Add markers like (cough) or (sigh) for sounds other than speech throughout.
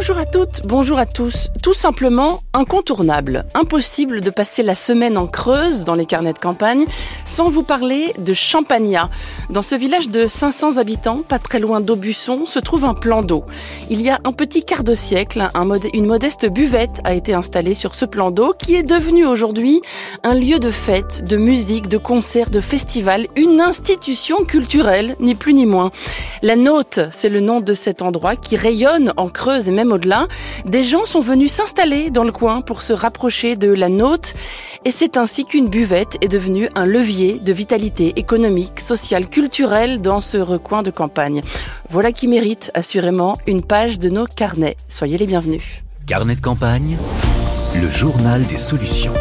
Bonjour à toutes, bonjour à tous. Tout simplement incontournable. Impossible de passer la semaine en creuse dans les carnets de campagne sans vous parler de Champagnat. Dans ce village de 500 habitants, pas très loin d'Aubusson, se trouve un plan d'eau. Il y a un petit quart de siècle, une modeste buvette a été installée sur ce plan d'eau qui est devenu aujourd'hui un lieu de fête, de musique, de concerts, de festivals, une institution culturelle, ni plus ni moins. La Note, c'est le nom de cet endroit qui rayonne en Creuse et même au-delà, des gens sont venus s'installer dans le coin pour se rapprocher de la note et c'est ainsi qu'une buvette est devenue un levier de vitalité économique, sociale, culturelle dans ce recoin de campagne. Voilà qui mérite assurément une page de nos carnets. Soyez les bienvenus. Carnet de campagne, le journal des solutions.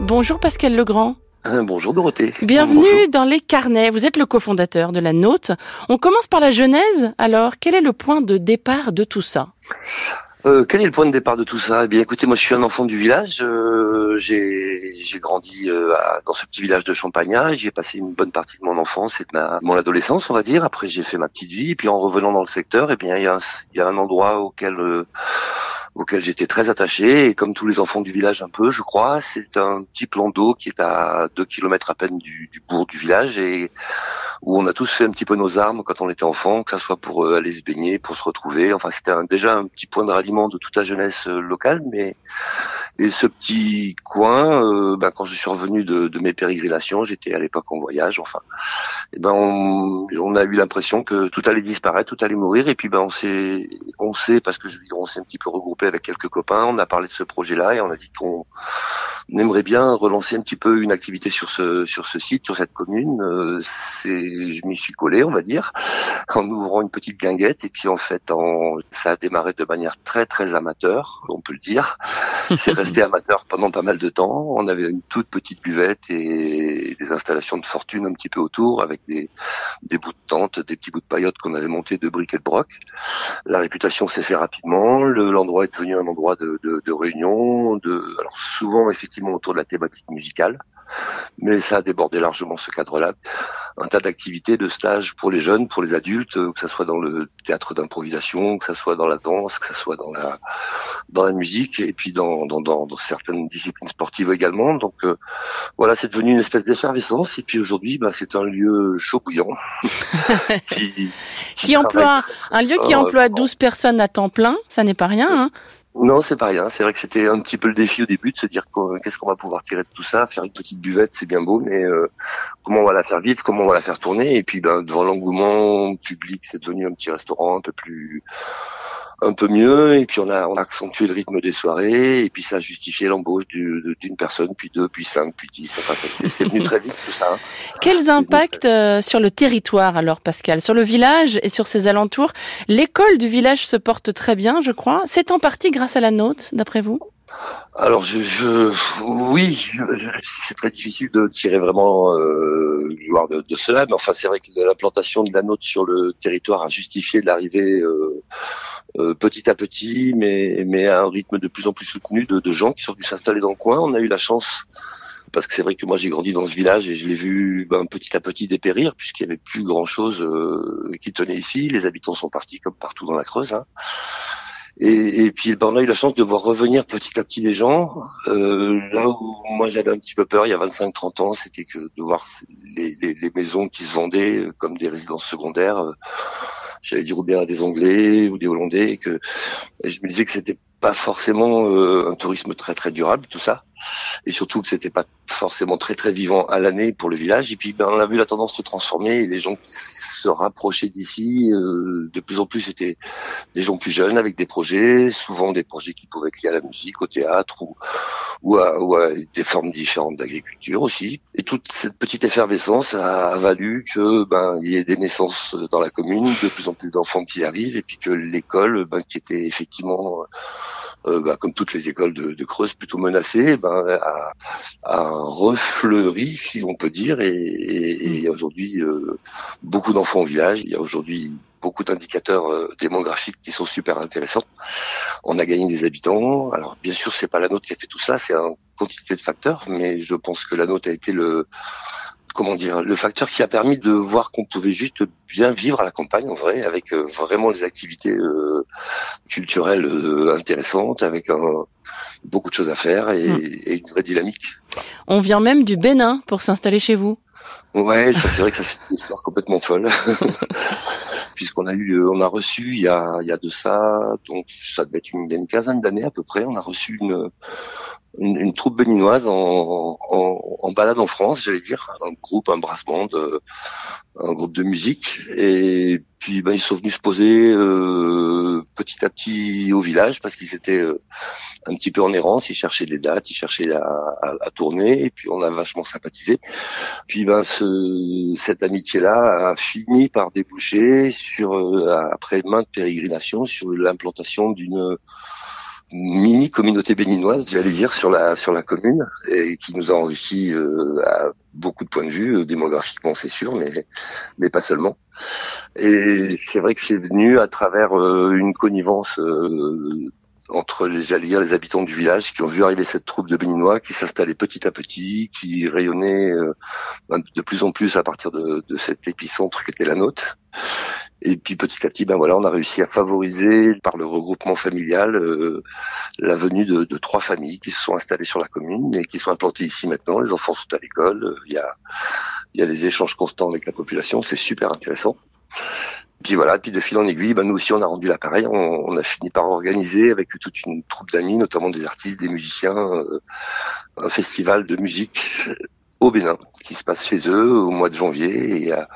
Bonjour Pascal Legrand. Euh, bonjour Dorothée. Bienvenue dans les carnets. Vous êtes le cofondateur de la Note. On commence par la genèse. Alors, quel est le point de départ de tout ça euh, quel est le point de départ de tout ça? Eh bien, écoutez, moi, je suis un enfant du village. Euh, j'ai grandi dans ce petit village de Champagnat. J'y ai passé une bonne partie de mon enfance et de, ma, mon adolescence, on va dire. Après, j'ai fait ma petite vie. Et puis, en revenant dans le secteur, eh bien, il y, y, a un endroit auquel auquel j'étais très attaché. Et comme tous les enfants du village un peu, je crois, c'est un petit plan d'eau qui est à deux kilomètres à peine du, du, bourg du village et où on a tous fait un petit peu nos armes quand on était enfant, que ce soit pour euh, aller se baigner, pour se retrouver. Enfin, c'était déjà un petit point de ralliement de toute la jeunesse euh, locale, mais et ce petit coin, euh, ben, quand je suis revenu de, de mes pérégrinations, j'étais à l'époque en voyage, enfin, et ben on, on a eu l'impression que tout allait disparaître, tout allait mourir, et puis ben on s'est, on sait parce que je on s'est un petit peu regroupé avec quelques copains, on a parlé de ce projet-là et on a dit qu'on aimerait bien relancer un petit peu une activité sur ce sur ce site, sur cette commune. Euh, c'est, je m'y suis collé, on va dire, (laughs) en ouvrant une petite guinguette et puis en fait, en, ça a démarré de manière très très amateur, on peut le dire. (laughs) C'est resté amateur pendant pas mal de temps. On avait une toute petite buvette et des installations de fortune un petit peu autour avec des des bouts de tente, des petits bouts de paillotes qu'on avait montés de briques et de broc. La réputation s'est fait rapidement. l'endroit est devenu un endroit de, de, de réunion, de alors souvent effectivement autour de la thématique musicale, mais ça a débordé largement ce cadre-là. Un tas d'activités, de stages pour les jeunes, pour les adultes, que ce soit dans le théâtre d'improvisation, que ce soit dans la danse, que ce soit dans la dans la musique, et puis dans, dans, dans, certaines disciplines sportives également. Donc euh, voilà, c'est devenu une espèce d'effervescence. Et puis aujourd'hui, bah, c'est un lieu chaud bouillant (laughs) qui, qui, emploie un lieu qui emploie 12 personnes à temps plein. Ça n'est pas rien. Hein non, c'est pas rien. C'est vrai que c'était un petit peu le défi au début de se dire qu'est-ce qu'on va pouvoir tirer de tout ça. Faire une petite buvette, c'est bien beau, mais euh, comment on va la faire vivre, comment on va la faire tourner. Et puis, ben, devant l'engouement public, c'est devenu un petit restaurant un peu plus un peu mieux et puis on a on a accentué le rythme des soirées et puis ça a justifié l'embauche d'une personne puis deux puis cinq puis dix. Enfin c'est venu (laughs) très vite tout ça. Hein. Quels impacts euh, sur le territoire alors Pascal? Sur le village et sur ses alentours? L'école du village se porte très bien je crois. C'est en partie grâce à la note d'après vous? Alors, je, je oui, c'est très difficile de tirer vraiment euh, gloire de, de, cela, mais enfin, c'est vrai que l'implantation de la note sur le territoire a justifié l'arrivée euh, euh, petit à petit, mais, à un rythme de plus en plus soutenu de, gens qui sont venus s'installer dans le coin. On a eu la chance parce que c'est vrai que moi j'ai grandi dans ce village et je l'ai vu ben, petit à petit dépérir puisqu'il y avait plus grand chose euh, qui tenait ici. Les habitants sont partis comme partout dans la Creuse. Hein. Et, puis ben, on a eu la chance de voir revenir petit à petit des gens. Euh, là où moi j'avais un petit peu peur il y a 25-30 ans, c'était que de voir les, maisons qui se vendaient comme des résidences secondaires j'allais dire ou bien des Anglais ou des Hollandais, et que je me disais que c'était pas forcément euh, un tourisme très très durable tout ça. Et surtout que c'était pas forcément très très vivant à l'année pour le village. Et puis ben, on a vu la tendance se transformer et les gens qui se rapprochaient d'ici euh, de plus en plus c'était des gens plus jeunes avec des projets souvent des projets qui pouvaient être liés à la musique au théâtre ou ou à, ou à des formes différentes d'agriculture aussi. Et toute cette petite effervescence a, valu que ben il y ait des naissances dans la commune de plus en plus d'enfants qui arrivent et puis que l'école ben, qui était effectivement bah, comme toutes les écoles de, de Creuse plutôt menacées, ben, a, a, refleuri, si on peut dire, et, et, a aujourd'hui euh, beaucoup d'enfants au village. Il y a aujourd'hui beaucoup d'indicateurs euh, démographiques qui sont super intéressants. On a gagné des habitants. Alors bien sûr, c'est pas la nôtre qui a fait tout ça, c'est un quantité de facteurs, mais je pense que la note a été le comment dire le facteur qui a permis de voir qu'on pouvait juste bien vivre à la campagne en vrai avec euh, vraiment des activités euh, culturelles euh, intéressantes avec beaucoup de choses à faire et, hmm. et, une vraie dynamique. On vient même du Bénin pour s'installer chez vous. Ouais, ça c'est vrai que ça c'est une histoire complètement folle, (laughs) puisqu'on a eu, on a reçu il y a, il y a de ça, donc ça devait être une, une quinzaine d'années à peu près, on a reçu une, une, une troupe béninoise en, en, en, balade en France, j'allais dire, un groupe, un brass band, euh, un groupe de musique, et puis ben, ils sont venus se poser euh, petit à petit au village parce qu'ils étaient euh, un petit peu en errance, ils cherchaient des dates, ils cherchaient à, à, à, tourner, et puis on a vachement sympathisé. Puis ben ce, cette amitié-là a fini par déboucher sur euh, après maintes pérégrinations sur l'implantation d'une mini communauté béninoise, j'allais dire, sur la commune, et qui nous a enrichi euh, à beaucoup de points de vue, euh, démographiquement c'est sûr, mais mais pas seulement. Et c'est vrai que c'est venu à travers euh, une connivence entre les, j'allais dire, les habitants du village qui ont vu arriver cette troupe de béninois qui s'installait petit à petit, qui rayonnait de plus en plus à partir de, de cet épicentre qui était la nôtre. Et puis petit à petit, ben voilà, on a réussi à favoriser par le regroupement familial euh, la venue de, de, trois familles qui se sont installées sur la commune et qui sont implantées ici maintenant. Les enfants sont à l'école. Il y a, il y a des échanges constants avec la population. C'est super intéressant. Puis voilà, puis de fil en aiguille, ben nous aussi on a rendu l'appareil. On, on, a fini par organiser avec toute une troupe d'amis, notamment des artistes, des musiciens, euh, un festival de musique au Bénin, qui se passe chez eux au mois de janvier. Et il y a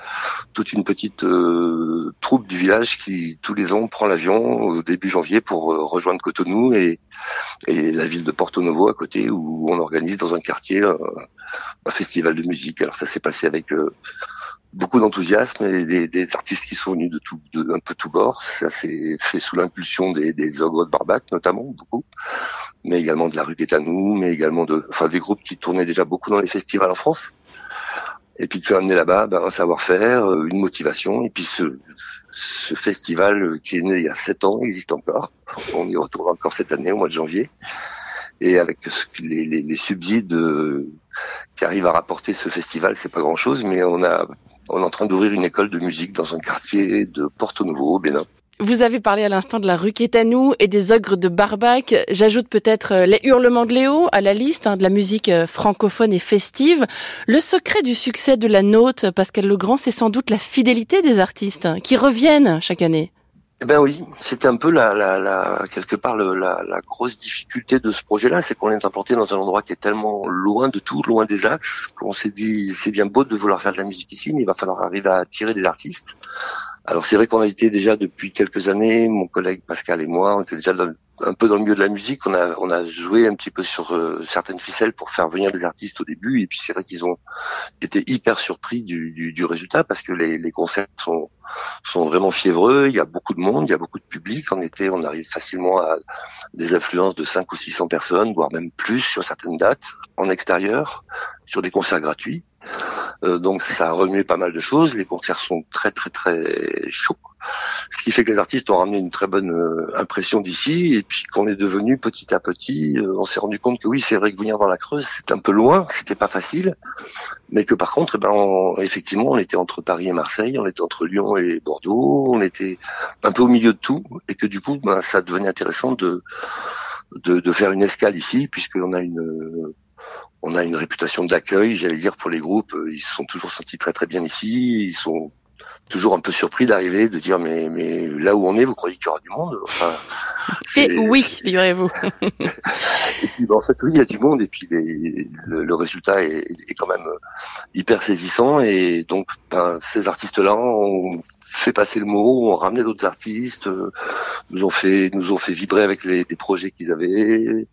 toute une petite euh, troupe du village qui, tous les ans, prend l'avion au début janvier pour euh, rejoindre Cotonou et, et, la ville de Porto Novo à côté, où on organise dans un quartier euh, un festival de musique. Alors ça s'est passé avec beaucoup d'enthousiasme et des, des, artistes qui sont venus de tout, de, un peu tout bord. Ça s'est fait sous l'impulsion des, des ogres de Barbac, notamment, beaucoup, mais également de la rue des Tanous, mais également de, enfin, des groupes qui tournaient déjà beaucoup dans les festivals en France. Et puis tu as amené là-bas ben, un savoir-faire, euh, une motivation, et puis ce, ce festival qui est né il y a sept ans existe encore. On y retourne encore cette année au mois de janvier. Et avec les, les, les subsides euh, qui arrivent à rapporter ce festival, c'est pas grand-chose, mais on a on est en train d'ouvrir une école de musique dans un quartier de Porto Novo, au Bénin. Vous avez parlé à l'instant de la rue Quétanou et des ogres de Barbac. J'ajoute peut-être euh, les hurlements de Léo à la liste hein, de la musique euh, francophone et festive. Le secret du succès de la note, Pascal Legrand, c'est sans doute la fidélité des artistes hein, qui reviennent chaque année. Eh ben oui, c'était un peu la, la, la quelque part la, la, grosse difficulté de ce projet-là, c'est qu'on est implanté dans un endroit qui est tellement loin de tout, loin des axes, qu'on s'est dit c'est bien beau de vouloir faire de la musique ici, mais il va falloir arriver à attirer des artistes. Alors c'est vrai qu'on a été déjà depuis quelques années, mon collègue Pascal et moi, on était déjà dans, un peu dans le milieu de la musique. On a on a joué un petit peu sur euh, certaines ficelles pour faire venir des artistes au début, et puis c'est vrai qu'ils ont été hyper surpris du, du, du résultat parce que les, les, concerts sont sont vraiment fiévreux. Il y a beaucoup de monde, il y a beaucoup de public. En été, on arrive facilement à des affluences de 5 ou 600 personnes, voire même plus sur certaines dates en extérieur, sur des concerts gratuits. Euh, donc ça a remué pas mal de choses. Les concerts sont très très très chauds. Ce qui fait que les artistes ont ramené une très bonne euh, impression d'ici. Et puis qu'on est devenu petit à petit, euh, on s'est rendu compte que oui, c'est vrai que venir dans la Creuse, c'est un peu loin, c'était pas facile. Mais que par contre, eh ben, effectivement, on était entre Paris et Marseille, on était entre Lyon et Bordeaux, on était un peu au milieu de tout. Et que du coup, ben, ça devenait intéressant de, faire une escale ici, puisqu'on a une on a une réputation d'accueil, j'allais dire, pour les groupes. Ils se sont toujours sentis très très bien ici. Ils sont toujours un peu surpris d'arriver, de dire mais mais là où on est, vous croyez qu'il y aura du monde? Enfin, (laughs) Et oui, figurez-vous. (laughs) et puis ben, en fait oui, il y a du monde et puis les, le, le, résultat est, est, quand même hyper saisissant et donc ben, ces artistes-là ont fait passer le mot, ont ramené d'autres artistes, euh, nous ont fait nous ont fait vibrer avec les, les projets qu'ils avaient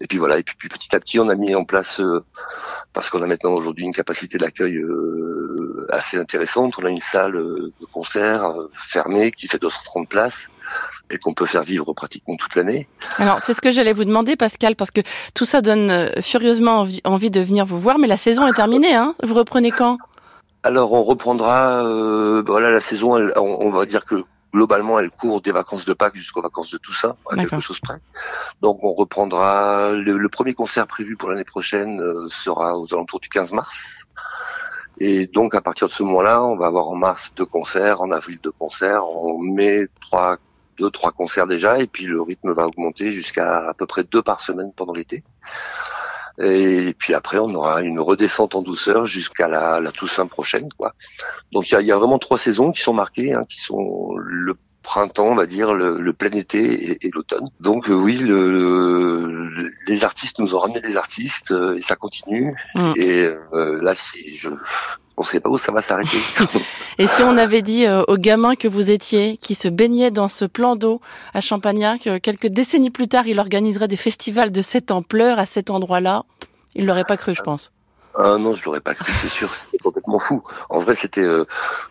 et puis voilà et puis, puis, petit à petit on a mis en place euh, parce qu'on a maintenant aujourd'hui une capacité d'accueil euh, assez intéressante. On a une salle euh, de concert euh, fermée qui fait 230 places et qu'on peut faire vivre pratiquement toute l'année. Alors c'est ce que j'allais vous demander Pascal parce que tout ça donne furieusement envie, de venir vous voir mais la saison est terminée hein Vous reprenez quand? Alors on reprendra euh, voilà la saison on, on va dire que globalement, elle court des vacances de Pâques jusqu'aux vacances de Toussaint, à quelque chose près. Donc on reprendra le, premier concert prévu pour l'année prochaine euh, sera aux alentours du 15 mars. Et donc à partir de ce moment-là, on va avoir en mars deux concerts, en avril deux concerts, en mai trois deux trois concerts déjà, et puis le rythme va augmenter jusqu'à à peu près deux par semaine pendant l'été. Et puis après, on aura une redescente en douceur jusqu'à la, la Toussaint prochaine, quoi. Donc il y a, y a, vraiment trois saisons qui sont marquées, hein, qui sont le printemps, on va dire, le, plein été et, l'automne. Donc euh, oui, le, les artistes nous ont ramené des artistes euh, et ça continue. Mm. Et euh, là, si je on sait pas où ça va s'arrêter. (laughs) et si on avait dit aux gamins que vous étiez, qui se baignaient dans ce plan d'eau à Champagnac, quelques décennies plus tard, il organiserait des festivals de cette ampleur à cet endroit-là, ils l'auraient pas cru, je pense. Ah non, je l'aurais pas cru, c'est sûr, c'était complètement fou. En vrai, c'était euh,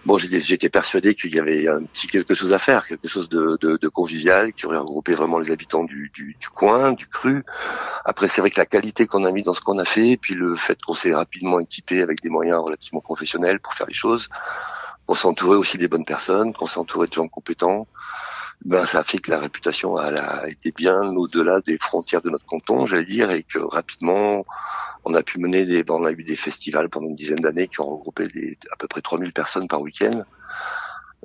bon, j'étais persuadé qu'il y avait un petit quelque chose à faire, quelque chose de, de, de convivial qui aurait regroupé vraiment les habitants du, du, du coin, du cru. Après, c'est vrai que la qualité qu'on a mis dans ce qu'on a fait, puis le fait qu'on s'est rapidement équipé avec des moyens relativement professionnels pour faire les choses, qu'on s'est entouré aussi des bonnes personnes, qu'on s'est entouré de gens compétents. Ben, ça a fait que la réputation a, a été bien au-delà des frontières de notre canton, j'allais dire, et que rapidement, on a pu mener des, on a eu des festivals pendant une dizaine d'années qui ont regroupé des, à peu près 3000 personnes par week-end,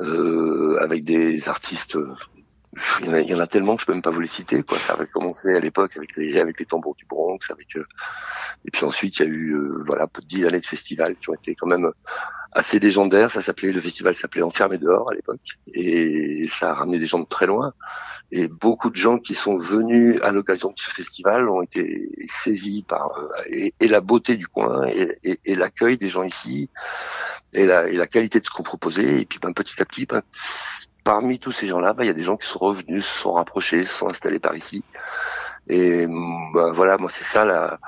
euh, avec des artistes. Il y, en a, il y, en a, tellement que je peux même pas vous les citer. Quoi. Ça avait commencé à l'époque avec les, avec les tambours du Bronx, avec euh, et puis ensuite il y a eu euh, voilà dix années de festivals qui ont été quand même assez légendaires. Ça s'appelait le festival s'appelait Enfermé dehors à l'époque et ça a ramené des gens de très loin. Et beaucoup de gens qui sont venus à l'occasion de ce festival ont été saisis par euh, et, la beauté du coin et, et, l'accueil des gens ici et la, et la qualité de ce qu'on proposait. Et puis ben, petit à petit, ben, parmi tous ces gens-là, ben, il y a des gens qui sont revenus, se sont rapprochés, se sont installés par ici. Et ben, voilà, moi c'est ça la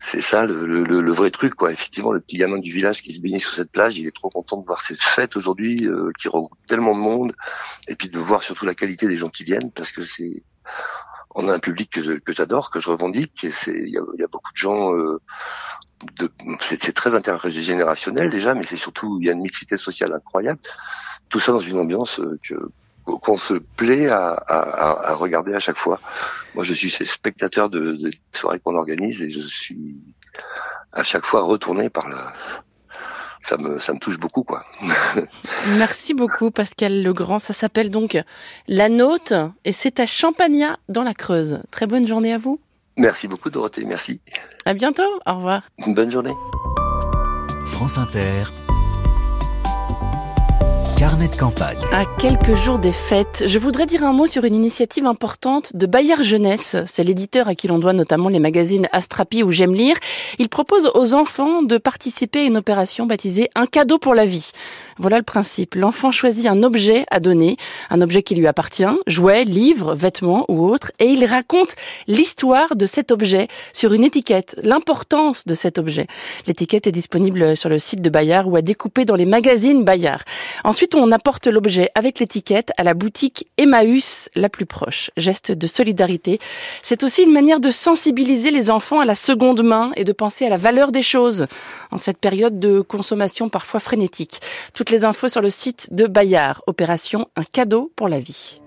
c'est ça le, vrai truc quoi. Effectivement, le petit gamin du village qui se baignait sur cette plage, il est trop content de voir cette fête aujourd'hui euh, qui regroupe tellement de monde et puis de voir surtout la qualité des gens qui viennent parce que c'est on a un public que, que j'adore, que je revendique et c'est il y a, beaucoup de gens euh, de, c'est très intergénérationnel déjà, mais c'est surtout il y a une mixité sociale incroyable. Tout ça dans une ambiance euh, que qu'on se plaît à, à, à, regarder à chaque fois. Moi, je suis ces spectateurs de, de soirées qu'on organise et je suis à chaque fois retourné par la. Ça me, ça me touche beaucoup, quoi. (laughs) Merci beaucoup, Pascal Legrand. Ça s'appelle donc La Note et c'est à Champagnat dans la Creuse. Très bonne journée à vous. Merci beaucoup, Dorothée. Merci. À bientôt. Au revoir. Bonne journée. France Inter. À quelques jours des fêtes, je voudrais dire un mot sur une initiative importante de Bayard Jeunesse. C'est l'éditeur à qui l'on doit notamment les magazines Astrapi ou J'aime lire. Il propose aux enfants de participer à une opération baptisée Un cadeau pour la vie. Voilà le principe. L'enfant choisit un objet à donner, un objet qui lui appartient, jouet, livre, vêtements ou autre, et il raconte l'histoire de cet objet sur une étiquette, l'importance de cet objet. L'étiquette est disponible sur le site de Bayard ou à découper dans les magazines Bayard. On apporte l'objet avec l'étiquette à la boutique Emmaüs la plus proche. Geste de solidarité. C'est aussi une manière de sensibiliser les enfants à la seconde main et de penser à la valeur des choses en cette période de consommation parfois frénétique. Toutes les infos sur le site de Bayard. Opération Un cadeau pour la vie.